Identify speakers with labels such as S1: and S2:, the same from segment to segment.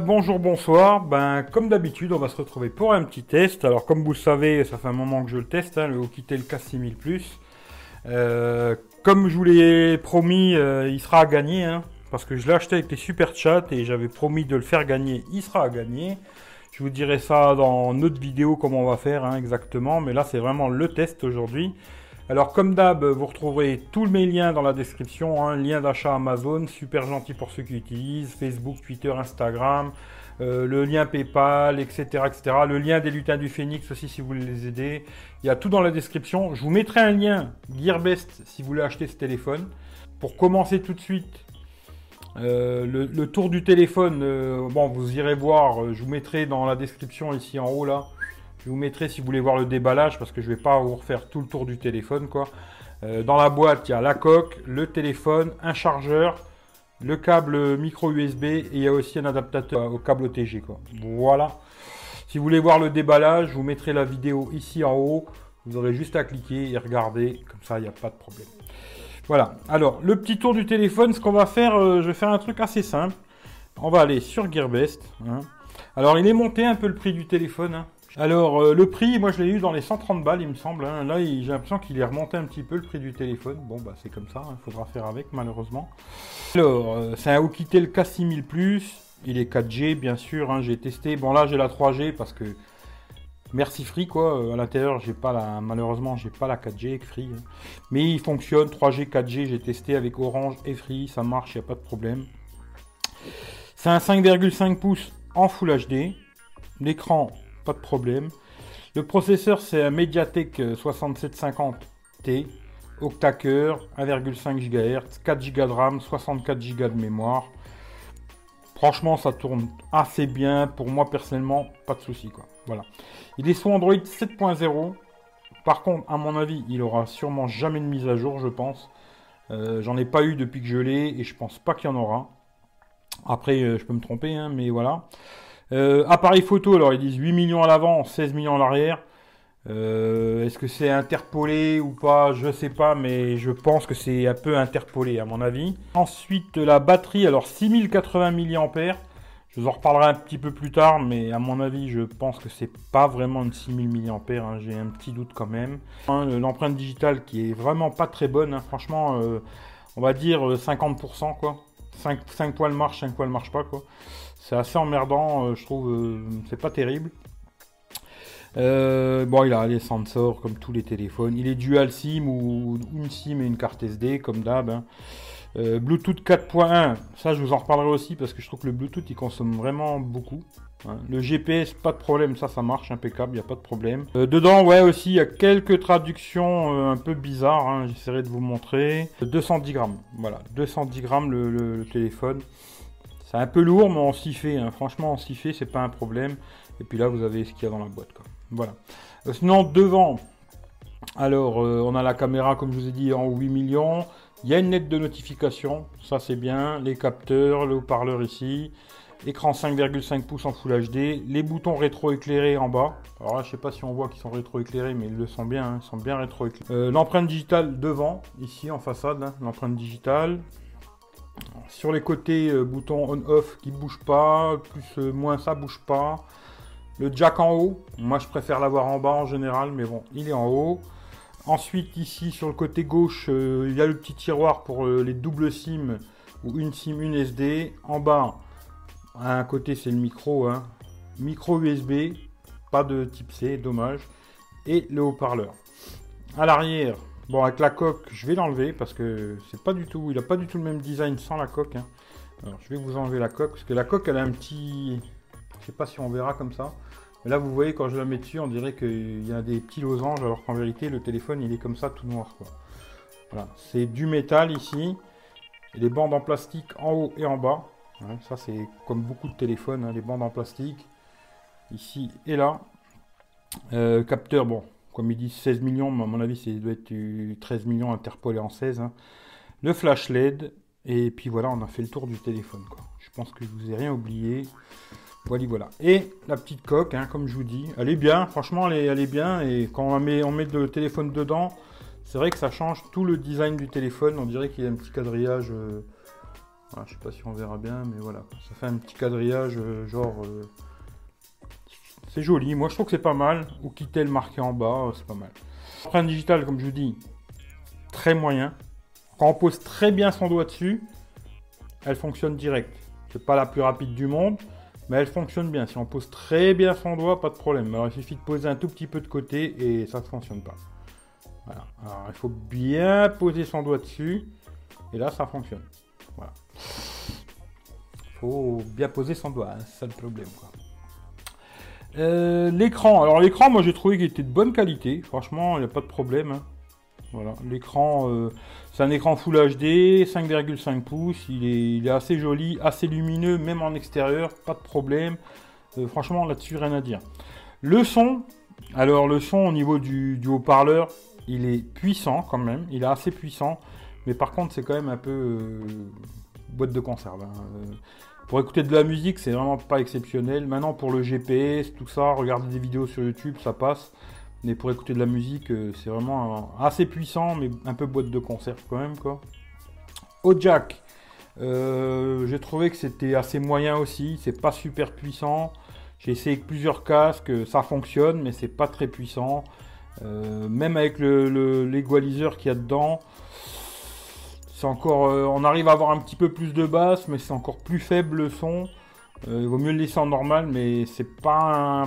S1: bonjour, bonsoir. Ben, comme d'habitude, on va se retrouver pour un petit test. Alors, comme vous le savez, ça fait un moment que je le teste, hein, le Oukitel K6000 Plus. Euh, comme je vous l'ai promis, euh, il sera à gagner, hein, parce que je l'ai acheté avec les super chats et j'avais promis de le faire gagner. Il sera à gagner. Je vous dirai ça dans notre vidéo comment on va faire hein, exactement, mais là c'est vraiment le test aujourd'hui. Alors comme d'hab, vous retrouverez tous mes liens dans la description, hein, lien d'achat Amazon, super gentil pour ceux qui utilisent, Facebook, Twitter, Instagram, euh, le lien PayPal, etc., etc. Le lien des lutins du Phénix aussi si vous voulez les aider. Il y a tout dans la description. Je vous mettrai un lien Gearbest si vous voulez acheter ce téléphone. Pour commencer tout de suite, euh, le, tour du téléphone, euh, bon, vous irez voir, je vous mettrai dans la description ici en haut là, je vous mettrai si vous voulez voir le déballage parce que je vais pas vous refaire tout le tour du téléphone quoi. Euh, dans la boîte, il y a la coque, le téléphone, un chargeur, le câble micro USB et il y a aussi un adaptateur au câble OTG quoi. Voilà. Si vous voulez voir le déballage, je vous mettrai la vidéo ici en haut. Vous aurez juste à cliquer et regarder, comme ça il n'y a pas de problème. Voilà. Alors, le petit tour du téléphone, ce qu'on va faire, euh, je vais faire un truc assez simple. On va aller sur Gearbest. Hein. Alors, il est monté un peu le prix du téléphone. Hein. Alors, euh, le prix, moi je l'ai eu dans les 130 balles, il me semble. Hein. Là, j'ai l'impression qu'il est remonté un petit peu le prix du téléphone. Bon, bah c'est comme ça, il hein. faudra faire avec, malheureusement. Alors, euh, c'est un Oukitel K6000 Plus. Il est 4G, bien sûr. Hein. j'ai testé. Bon, là, j'ai la 3G parce que. Merci Free, quoi. Euh, à l'intérieur, j'ai pas la. Malheureusement, j'ai pas la 4G avec Free. Mais il fonctionne. 3G, 4G, j'ai testé avec Orange et Free. Ça marche, il n'y a pas de problème. C'est un 5,5 pouces en Full HD. L'écran de problème. Le processeur, c'est un Mediatek 6750T, euh, octa-cœur, 1,5 GHz, 4 Go de RAM, 64 Go de mémoire. Franchement, ça tourne assez bien. Pour moi, personnellement, pas de souci. Quoi. Voilà. Il est sous Android 7.0. Par contre, à mon avis, il aura sûrement jamais de mise à jour, je pense. Euh, j'en ai pas eu depuis que je l'ai et je pense pas qu'il y en aura. Après, euh, je peux me tromper, hein, mais voilà. Euh, appareil photo, alors ils disent 8 millions à l'avant, 16 millions à l'arrière. Euh, est-ce que c'est interpolé ou pas? Je sais pas, mais je pense que c'est un peu interpolé à mon avis. Ensuite, la batterie, alors 6080 mAh. Je vous en reparlerai un petit peu plus tard, mais à mon avis, je pense que c'est pas vraiment une 6000 mAh. Hein. J'ai un petit doute quand même. Hein, l'empreinte digitale qui est vraiment pas très bonne. Hein. Franchement, euh, on va dire 50% quoi. 5, 5 poils marche, 5 poils marche pas quoi. C'est assez emmerdant, euh, je trouve. Euh, c'est pas terrible. Euh, bon, il a les sensors comme tous les téléphones. Il est dual SIM ou une SIM et une carte SD comme d'hab. Hein. Bluetooth 4.1, ça je vous en reparlerai aussi parce que je trouve que le Bluetooth il consomme vraiment beaucoup. Hein. Le GPS, pas de problème, ça ça marche impeccable, il n'y a pas de problème. dedans, ouais aussi, il y a quelques traductions un peu bizarres, hein. j'essaierai de vous montrer. 210 grammes, voilà, 210 grammes le téléphone. C'est un peu lourd, mais on s'y fait. Franchement, on s'y fait, c'est pas un problème. Et puis là, vous avez ce qu'il y a dans la boîte. Voilà. Euh, sinon, devant, alors, euh, on a la caméra, comme je vous ai dit, en 8 millions. Il y a une lettre de notification, ça c'est bien. Les capteurs, le haut-parleur ici. Écran 5,5 pouces en Full HD. Les boutons rétro-éclairés en bas. Alors là, je sais pas si on voit qu'ils sont rétro-éclairés, mais ils le sont bien. Hein. Ils sont bien rétro-éclairés. Euh, l'empreinte digitale devant, ici en façade. Hein. L'empreinte digitale. Sur les côtés, euh, bouton on-off qui bouge pas, plus euh, moins ça bouge pas. Le jack en haut, moi je préfère l'avoir en bas en général, mais bon, il est en haut. Ensuite, ici sur le côté gauche, euh, il y a le petit tiroir pour les doubles SIM ou une SIM, une SD. En bas, à un côté, c'est le micro, hein. micro USB, pas de type C, dommage. Et le haut-parleur. À l'arrière, Bon, avec la coque, je vais l'enlever parce que c'est pas du tout, il a pas du tout le même design sans la coque. Hein. Alors, je vais vous enlever la coque parce que la coque, elle a un petit, je sais pas si on verra comme ça. Mais là, vous voyez, quand je la mets dessus, on dirait qu'il y a des petits losanges, alors qu'en vérité, le téléphone, il est comme ça, tout noir. Voilà, c'est du métal ici, les bandes en plastique en haut et en bas. ça, c'est comme beaucoup de téléphones, hein, les bandes en plastique, ici et là. Euh, capteur, bon, comme ils disent 16 millions, mais à mon avis, ça doit être 13 millions interpolés en 16. Hein. Le flash LED, et puis voilà, on a fait le tour du téléphone. Je pense que je vous ai rien oublié. Voilà, voilà. Et la petite coque, hein, comme je vous dis, elle est bien, franchement, elle est, bien. Et quand on met, on met le téléphone dedans, c'est vrai que ça change tout le design du téléphone. On dirait qu'il y a un petit quadrillage. Euh, Je je sais pas si on verra bien, mais voilà. Ça fait un petit quadrillage, euh, genre... euh, c'est joli, moi je trouve que c'est pas mal. Ou quitter le marqué en bas, euh, c'est pas mal. Empreinte digitale, comme je vous dis, très moyen. Quand on pose très bien son doigt dessus, elle fonctionne direct. C'est pas la plus rapide du monde, mais elle fonctionne bien. Si on pose très bien son doigt, pas de problème. Alors il suffit de poser un tout petit peu de côté et ça ne fonctionne pas. Voilà. Alors il faut bien poser son doigt dessus et là ça fonctionne. Voilà. Faut bien poser son doigt, hein, c'est ça le problème. Euh, l'écran, alors l'écran, moi j'ai trouvé qu'il était de bonne qualité. Franchement, il n'y a pas de problème. hein. Voilà, l'écran, euh, c'est un écran Full HD, 5,5 pouces. Il est, assez joli, assez lumineux, même en extérieur, pas de problème. Euh, franchement, là-dessus, rien à dire. Le son, alors le son au niveau du, haut-parleur, il est puissant quand même. Il est assez puissant, mais par contre, c'est quand même un peu boîte de conserve. hein. Pour écouter de la musique, c'est vraiment pas exceptionnel. Maintenant, pour le GPS, tout ça, regarder des vidéos sur YouTube, ça passe. Mais pour écouter de la musique, euh, c'est vraiment assez puissant, mais un peu boîte de conserve quand même, quoi. Au jack, euh, j'ai trouvé que c'était assez moyen aussi. C'est pas super puissant. J'ai essayé avec plusieurs casques, euh, ça fonctionne, mais c'est pas très puissant. Même avec le, le- l'égaliseur qu'il y a dedans, c'est encore, euh, on arrive à avoir un petit peu plus de basse, mais c'est encore plus faible le son. Euh, il vaut mieux le laisser en normal, mais c'est pas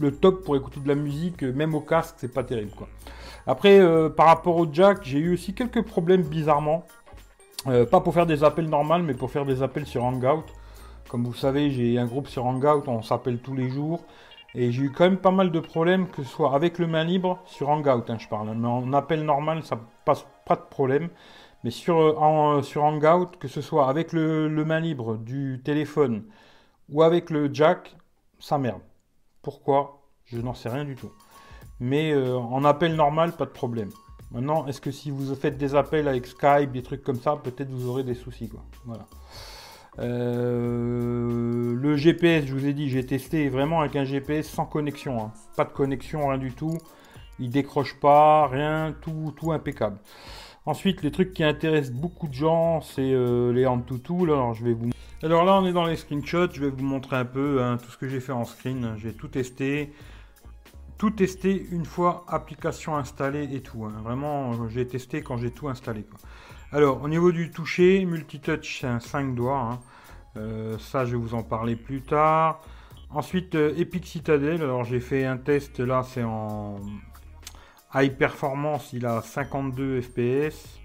S1: le top pour écouter de la musique, euh, même au casque, c'est pas terrible quoi. Après, par rapport au jack, j'ai eu aussi quelques problèmes bizarrement. Pas pour faire des appels normaux, mais pour faire des appels sur Hangout. Comme vous savez, j'ai un groupe sur Hangout, on s'appelle tous les jours. Et j'ai eu quand même pas mal de problèmes, que ce soit avec le main libre, sur Hangout, hein, je parle. Mais en appel normal, ça passe pas de problème. Mais sur, euh, euh, sur Hangout, que ce soit avec le, le main libre du téléphone ou avec le jack, ça merde. Pourquoi? Je n'en sais rien du tout. Mais euh, en appel normal, pas de problème. Maintenant, est-ce que si vous faites des appels avec Skype, des trucs comme ça, peut-être vous aurez des soucis, quoi. Voilà. Le GPS, je vous ai dit, j'ai testé vraiment avec un GPS sans connexion. hein. Pas de connexion, rien du tout. Il décroche pas, rien, tout, tout impeccable. Ensuite, les trucs qui intéressent beaucoup de gens, c'est euh, les Antutu. Là, alors, je vais vous. Alors là, on est dans les screenshots. Je vais vous montrer un peu hein, tout ce que j'ai fait en screen. J'ai tout testé. Tout testé une fois application installée et tout. hein. Vraiment, euh, j'ai testé quand j'ai tout installé. Alors, au niveau du toucher, multitouch, c'est un 5 doigts. hein. Euh, ça, je vais vous en parler plus tard. Ensuite, Epic Citadel. Alors, j'ai fait un test. Là, c'est en high performance. Il a 52 FPS.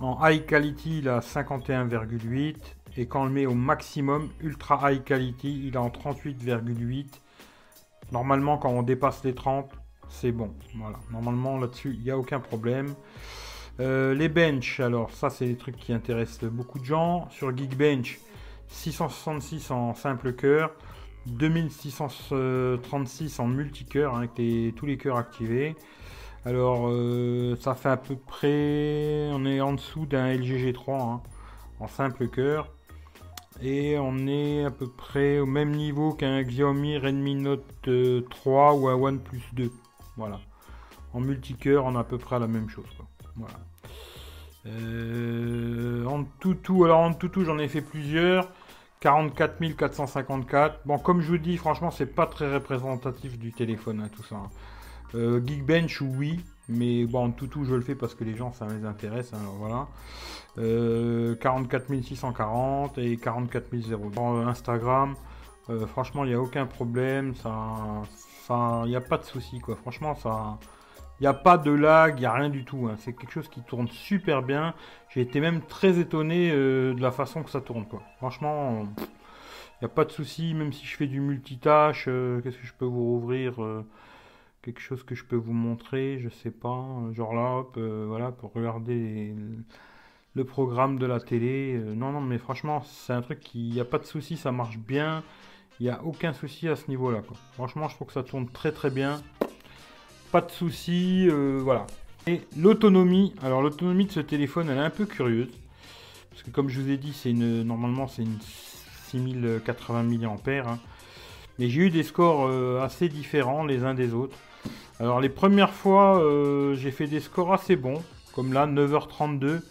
S1: En high quality, il a 51,8. Et quand on le met au maximum, ultra high quality, il est en 38,8. Normalement, quand on dépasse les 30, c'est bon. Voilà. Normalement, là-dessus, il n'y a aucun problème. Euh, les benches, alors ça, c'est des trucs qui intéressent beaucoup de gens. Sur Geekbench, 666 en simple cœur, 2636 en multicœur, hein, avec tous les cœurs activés. Alors, euh, ça fait à peu près. On est en dessous d'un LG G3 hein, en simple cœur. Et on est à peu près au même niveau qu'un Xiaomi Redmi Note euh, 3 ou un OnePlus 2. Voilà. En multicœur, on est à peu près la même chose. quoi. Voilà. Euh, en tout, tout, alors en tout, tout, j'en ai fait plusieurs. 44 454. Bon, comme je vous dis, franchement, c'est pas très représentatif du téléphone, hein, tout ça. hein. Euh, Geekbench, oui, mais bon, en tout, tout, je le fais parce que les gens, ça les intéresse. hein, voilà. Euh, 44 640 et 44 000. Dans euh, Instagram, euh, franchement, il n'y a aucun problème. Ça, ça, il n'y a pas de souci, quoi. Franchement, ça. Il n'y a pas de lag, il n'y a rien du tout. hein. C'est quelque chose qui tourne super bien. J'ai été même très étonné de la façon que ça tourne. Quoi. Franchement, il n'y a pas de souci. Même si je fais du multitâche, qu'est-ce que je peux vous rouvrir Quelque chose que je peux vous montrer, je sais pas. euh, Genre là, hop, euh, voilà, pour regarder le programme de la télé. Euh, non, non, mais franchement, c'est un truc qui, n'y a pas de souci, ça marche bien. Il n'y a aucun souci à ce niveau-là. quoi. Franchement, je trouve que ça tourne très très bien. Pas de souci, voilà. Et l'autonomie, alors l'autonomie de ce téléphone, elle est un peu curieuse. Parce que comme je vous ai dit, c'est une, normalement c'est une 6080 mAh. hein. Mais j'ai eu des scores assez différents les uns des autres. Alors les premières fois, euh, j'ai fait des scores assez bons. Comme là, 9h32.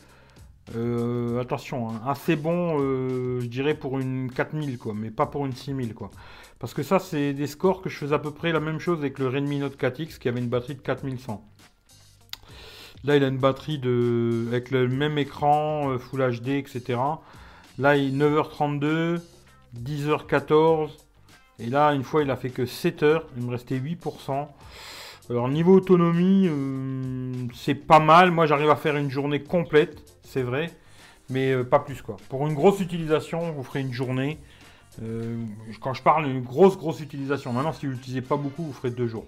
S1: Euh, attention, hein, assez bon, je dirais pour une 4000 quoi, mais pas pour une 6000 quoi. Parce que ça, c'est des scores que je faisais à peu près la même chose avec le Redmi Note 4X qui avait une batterie de 4100. Là, il a une batterie de avec le même écran, Full HD, etc. Là, il 9h32, 10h14. Et là, une fois, il a fait que 7 h Il me restait 8%. Alors, niveau autonomie, euh, c'est pas mal. Moi, j'arrive à faire une journée complète, c'est vrai. Mais euh, pas plus, quoi. Pour une grosse utilisation, vous ferez une journée. Euh, quand je parle d'une grosse, grosse utilisation. Maintenant, si vous l'utilisez pas beaucoup, vous ferez deux jours.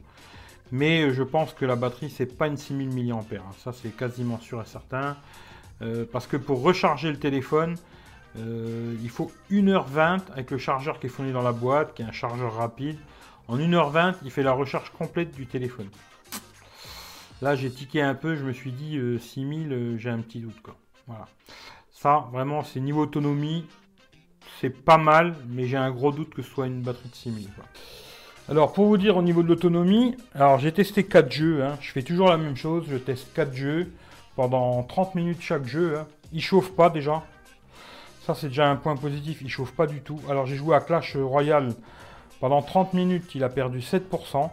S1: Mais je pense que la batterie, c'est pas une 6000 mAh. Hein. Ça, c'est quasiment sûr et certain. parce que pour recharger le téléphone, il faut 1h20 avec le chargeur qui est fourni dans la boîte, qui est un chargeur rapide. En 1h20, il fait la recharge complète du téléphone. Là, j'ai tiqué un peu, je me suis dit 6000, euh, euh, j'ai un petit doute. Quoi. Voilà. Ça, vraiment, c'est niveau autonomie, c'est pas mal, mais j'ai un gros doute que ce soit une batterie de 6000. Alors, pour vous dire au niveau de l'autonomie, alors j'ai testé 4 jeux, hein. je fais toujours la même chose, je teste 4 jeux pendant 30 minutes chaque jeu. Hein. Il chauffe pas déjà, ça, c'est déjà un point positif. Il chauffe pas du tout. Alors, j'ai joué à Clash Royale pendant 30 minutes. Il a perdu 7%.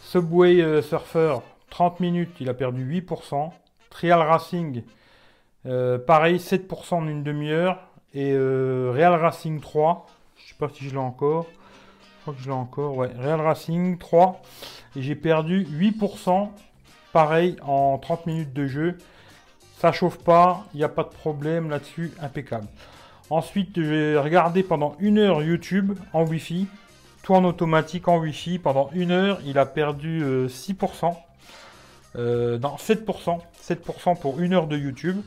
S1: Subway euh, Surfer, 30 minutes. Il a perdu 8%. Trial Racing, euh, pareil, 7% en une demi-heure. Et euh, Real Racing 3, je sais pas si je l'ai encore. Je crois que je l'ai encore. Ouais, Real Racing 3. Et j'ai perdu 8%. Pareil en 30 minutes de jeu. Ça chauffe pas, il n'y a pas de problème là-dessus, impeccable. Ensuite, j'ai regardé pendant une heure YouTube en Wi-Fi, tout en automatique en Wi-Fi. Pendant une heure, il a perdu 6%. Euh, non, 7%. 7% pour une heure de YouTube.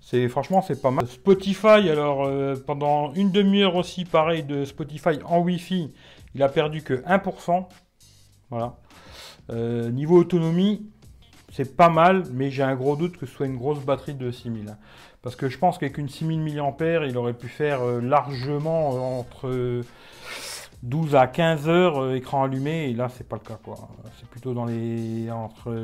S1: C'est franchement c'est pas mal. Spotify alors euh, pendant une demi-heure aussi pareil de Spotify en Wi-Fi, il a perdu que 1%. Voilà. Euh, niveau autonomie, c'est pas mal, mais j'ai un gros doute que ce soit une grosse batterie de 6000. Parce que je pense qu'avec une 6000 mAh, il aurait pu faire euh, largement euh, entre 12 à 15 heures euh, écran allumé, et là c'est pas le cas quoi. C'est plutôt dans les entre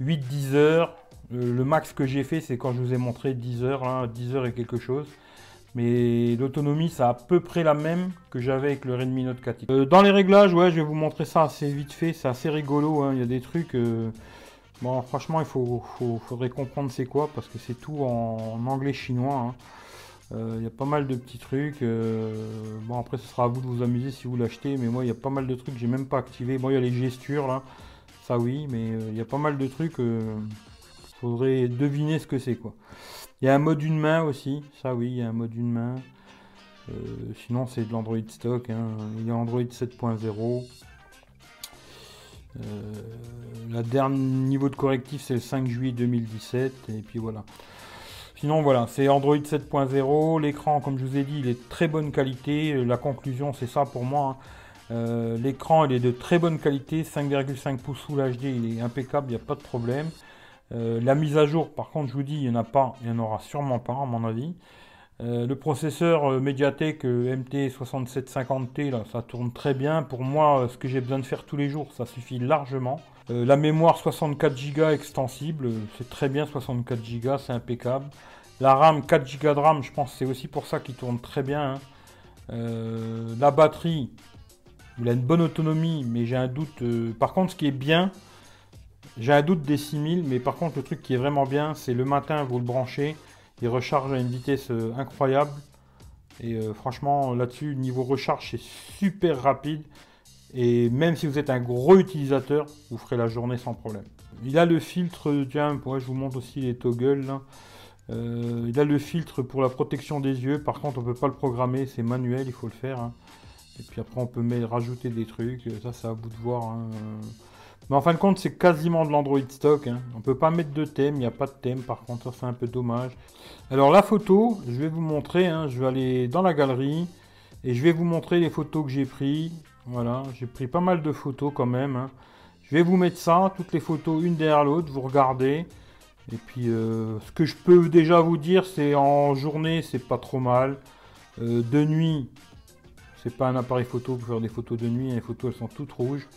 S1: 8-10 heures. Le max que j'ai fait, c'est quand je vous ai montré 10 heures, 10 heures et quelque chose. Mais l'autonomie, c'est à peu près la même que j'avais avec le Redmi Note 4. dans les réglages, ouais, je vais vous montrer ça assez vite fait. C'est assez rigolo. Hein. Il y a des trucs. Bon, franchement, il faut, faudrait comprendre c'est quoi, parce que c'est tout en, anglais-chinois. Hein. Euh, il y a pas mal de petits trucs. Euh, bon, après, ce sera à vous de vous amuser si vous l'achetez, mais moi, il y a pas mal de trucs que j'ai même pas activé. Bon, il y a les gestures, là. Ça, oui, mais euh, il y a pas mal de trucs. Faudrait deviner ce que c'est, quoi. Il y a un mode une main aussi. Ça, oui, il y a un mode une main. sinon, c'est de l'Android stock. Hein. Il y a Android 7.0. Euh, la dernier niveau de correctif, c'est le 5 juillet 2017. Et puis voilà. Sinon, voilà, c'est Android 7.0. L'écran, comme je vous ai dit, il est de très bonne qualité. La conclusion, c'est ça pour moi. Hein. Euh, l'écran, il est de très bonne qualité. 5,5 pouces Full HD, il est impeccable, il n'y a pas de problème. Euh, la mise à jour, par contre, je vous dis, il n'y en a pas, il n'y en aura sûrement pas, à mon avis. Euh, le processeur euh, Mediatek euh, MT6750T, là, ça tourne très bien. Pour moi, ce que j'ai besoin de faire tous les jours, ça suffit largement. la mémoire 64 Go extensible, c'est très bien 64 Go, c'est impeccable. La RAM 4 Go de RAM, je pense c'est aussi pour ça qu'il tourne très bien. Hein. la batterie, il a une bonne autonomie, mais j'ai un doute. par contre, ce qui est bien, j'ai un doute des 6000, mais par contre, le truc qui est vraiment bien, c'est le matin, vous le branchez. Il recharge à une vitesse euh, incroyable. Et euh, franchement, là-dessus, niveau recharge, c'est super rapide. Et même si vous êtes un gros utilisateur, vous ferez la journée sans problème. Il a le filtre, tiens, je vous montre aussi les toggles. Euh, il a le filtre pour la protection des yeux. Par contre, on peut pas le programmer, c'est manuel, il faut le faire. Hein. Et puis après, on peut rajouter des trucs. Ça, c'est à vous de voir. Hein. Mais en fin de compte, c'est quasiment de l'Android stock. Hein. On peut pas mettre de thème, il n'y a pas de thème. Par contre, c'est un peu dommage. Alors la photo, je vais vous montrer. Hein. Je vais aller dans la galerie et je vais vous montrer les photos que j'ai pris. Voilà, j'ai pris pas mal de photos quand même. Hein. Je vais vous mettre ça, toutes les photos une derrière l'autre. Vous regardez. Et puis, euh, ce que je peux déjà vous dire, c'est en journée, c'est pas trop mal. Euh, de nuit, c'est pas un appareil photo pour faire des photos de nuit. Les photos, elles sont toutes rouges.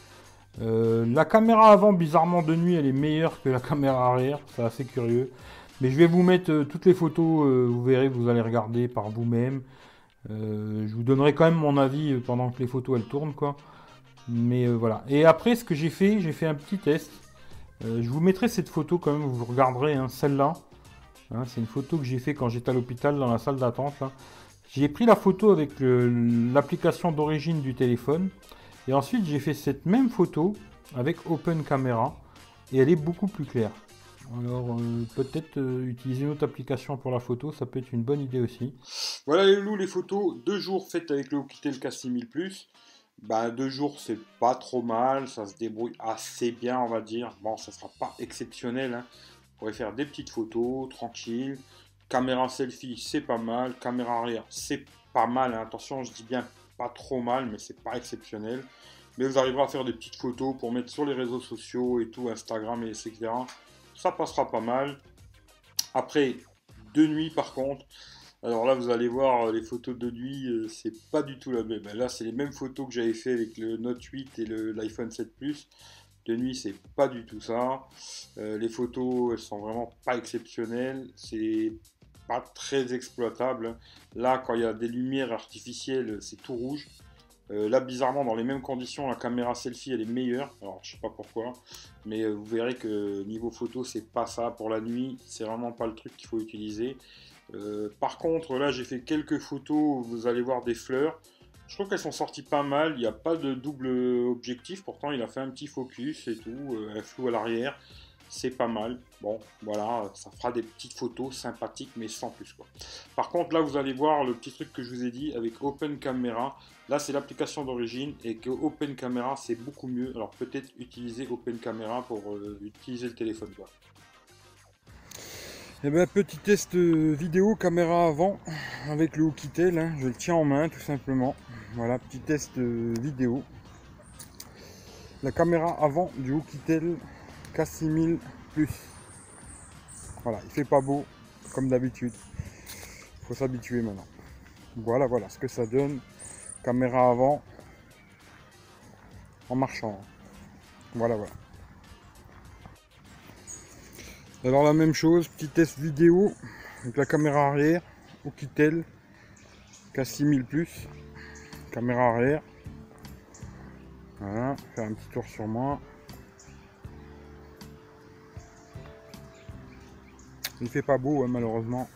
S1: Euh, la caméra avant, bizarrement de nuit, elle est meilleure que la caméra arrière. C'est assez curieux. Mais je vais vous mettre toutes les photos, vous verrez, vous allez regarder par vous-même. je vous donnerai quand même mon avis pendant que les photos elles tournent. Mais voilà. Et après ce que j'ai fait, j'ai fait un petit test. je vous mettrai cette photo quand même, vous regarderez hein, celle-là. Hein, c'est une photo que j'ai fait quand j'étais à l'hôpital dans la salle d'attente. J'ai pris la photo avec l'application d'origine du téléphone. Et ensuite, j'ai fait cette même photo avec Open Camera. Et elle est beaucoup plus claire. Alors, euh, peut-être euh, utiliser une autre application pour la photo, ça peut être une bonne idée aussi. Voilà les loups, les photos, deux jours faites avec le Hokitel K6000 Plus. Bah, deux jours, c'est pas trop mal, ça se débrouille assez bien, on va dire. Bon, ça sera pas exceptionnel, hein. Vous pourrez faire des petites photos, tranquille. Caméra selfie, c'est pas mal. Caméra arrière, c'est pas mal. Hein. Attention, je dis bien pas trop mal, mais c'est pas exceptionnel. Mais vous arriverez à faire des petites photos pour mettre sur les réseaux sociaux et tout, Instagram et etc. Ça passera pas mal. Après, de nuit par contre, alors là vous allez voir les photos de nuit, euh, c'est pas du tout la même. Là c'est les mêmes photos que j'avais fait avec le Note 8 et l'iPhone 7 Plus. De nuit, c'est pas du tout ça. Euh, les photos, elles sont vraiment pas exceptionnelles. C'est pas très exploitable. Là, quand il y a des lumières artificielles, c'est tout rouge. Euh, là, bizarrement, dans les mêmes conditions, la caméra selfie, elle est meilleure. Alors, je sais pas pourquoi, mais euh, vous verrez que niveau photo, c'est pas ça pour la nuit. C'est vraiment pas le truc qu'il faut utiliser. par contre, là, j'ai fait quelques photos. Vous allez voir des fleurs. Je trouve qu'elles sont sorties pas mal. Il n'y a pas de double objectif. Pourtant, il a fait un petit focus et tout. un flou à l'arrière. C'est pas mal. Bon, voilà, ça fera des petites photos sympathiques, mais sans plus quoi. Par contre, là, vous allez voir le petit truc que je vous ai dit avec Open Camera. Là, c'est l'application d'origine et que Open Camera, c'est beaucoup mieux. Alors, peut-être utiliser Open Camera pour euh, utiliser le téléphone. Quoi. Eh ben, petit test vidéo caméra avant avec le Hokitel. Hein. Je le tiens en main tout simplement. Voilà, petit test vidéo. La caméra avant du Hokitel K6000 Plus. Voilà, il fait pas beau comme d'habitude. Il faut s'habituer maintenant. Voilà, voilà ce que ça donne. Caméra avant en marchant. Voilà, voilà. Alors la même chose, petit test vidéo avec la caméra arrière, Hokitel K6000 Plus caméra arrière. Voilà, faire un petit tour sur moi. Il fait pas beau, hein, malheureusement.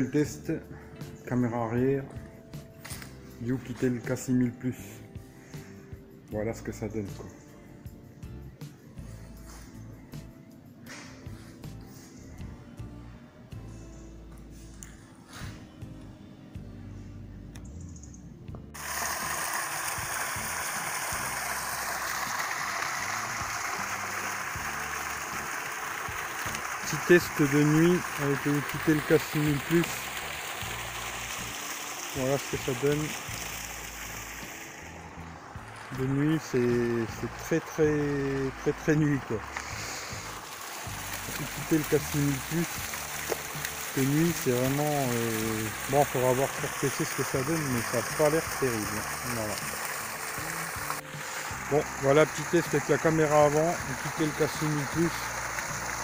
S1: le test, caméra arrière, le K6000 Plus. Voilà ce que ça donne. Test de nuit avec le quitter le K6000 Plus. Voilà ce que ça donne. De nuit, c'est très très très très nuit quoi. Quitter le K6000 Plus. De nuit, c'est vraiment euh... bon. Faudra voir sur PC ce que ça donne, mais ça n'a pas l'air terrible. Bon, voilà petit test avec la caméra avant, quitter le K6000 Plus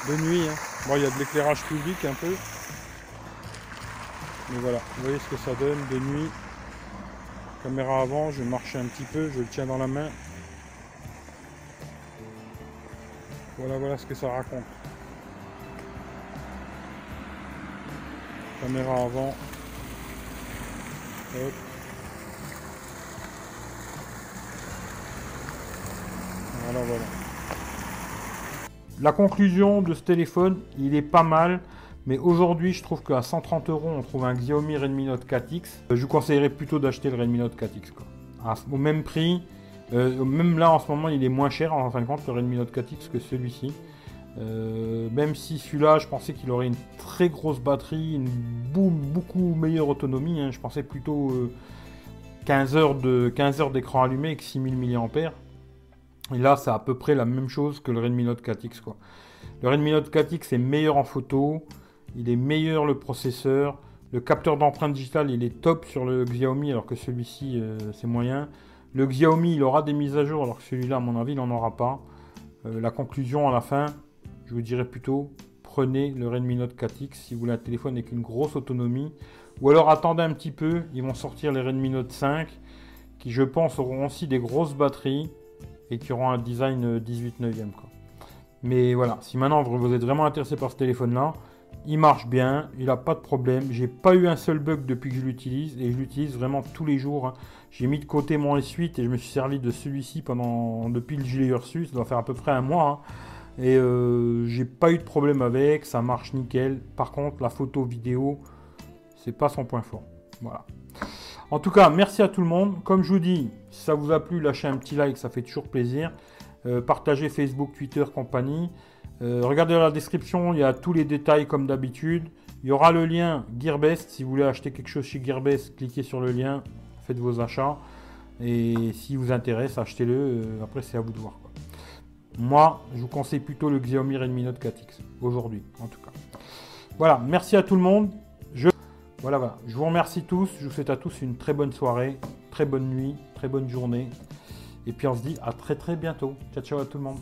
S1: de nuit. Hein. Bon, il y a de l'éclairage public un peu. Mais voilà, vous voyez ce que ça donne de nuit. Caméra avant, je marche un petit peu, je le tiens dans la main. Voilà, voilà ce que ça raconte. Caméra avant. Voilà, voilà. La conclusion de ce téléphone, il est pas mal. Mais aujourd'hui, je trouve qu'à 130 euros, on trouve un Xiaomi Redmi Note 4X. Euh, je vous conseillerais plutôt d'acheter le Redmi Note 4X. Quoi. au même prix, euh, même là en ce moment, il est moins cher en fin de compte le Redmi Note 4X que celui-ci. Euh, même si celui-là, je pensais qu'il aurait une très grosse batterie, une beaucoup meilleure autonomie. Hein. Je pensais plutôt 15 heures d'écran allumé avec 6000 mAh. Et là, c'est à peu près la même chose que le Redmi Note 4X. Quoi. Le Redmi Note 4X est meilleur en photo, il est meilleur le processeur, le capteur d'empreinte digitale il est top sur le Xiaomi alors que celui-ci euh, c'est moyen. Le Xiaomi il aura des mises à jour alors que celui-là à mon avis il n'en aura pas. Euh, la conclusion à la fin, je vous dirais plutôt prenez le Redmi Note 4X si vous voulez un téléphone avec une grosse autonomie. Ou alors attendez un petit peu, ils vont sortir les Redmi Note 5 qui je pense auront aussi des grosses batteries et qui auront un design 18 euh, 9 Mais voilà, si maintenant vous êtes vraiment intéressé par ce téléphone là, il marche bien, il n'a pas de problème. J'ai pas eu un seul bug depuis que je l'utilise et je l'utilise vraiment tous les jours. Hein. J'ai mis de côté mon S8 et je me suis servi de celui-ci pendant depuis le gilet Ursus, ça doit faire à peu près un mois. Hein. Et euh, j'ai pas eu de problème avec, ça marche nickel. Par contre, la photo vidéo, c'est pas son point fort. Voilà. En tout cas, merci à tout le monde. Comme je vous dis, si ça vous a plu, lâchez un petit like, ça fait toujours plaisir. Euh, partagez Facebook, Twitter, compagnie. Euh, regardez dans la description, il y a tous les détails comme d'habitude. Il y aura le lien Gearbest. Si vous voulez acheter quelque chose chez Gearbest, cliquez sur le lien, faites vos achats. Et si vous intéresse, achetez-le. Euh, après, c'est à vous de voir. Moi, je vous conseille plutôt le Xiaomi Redmi Note 4X. Aujourd'hui, en tout cas. Voilà, merci à tout le monde. Voilà. Je vous remercie tous. Je vous souhaite à tous une très bonne soirée, très bonne nuit, très bonne journée. Et puis on se dit à très très bientôt. Ciao ciao à tout le monde.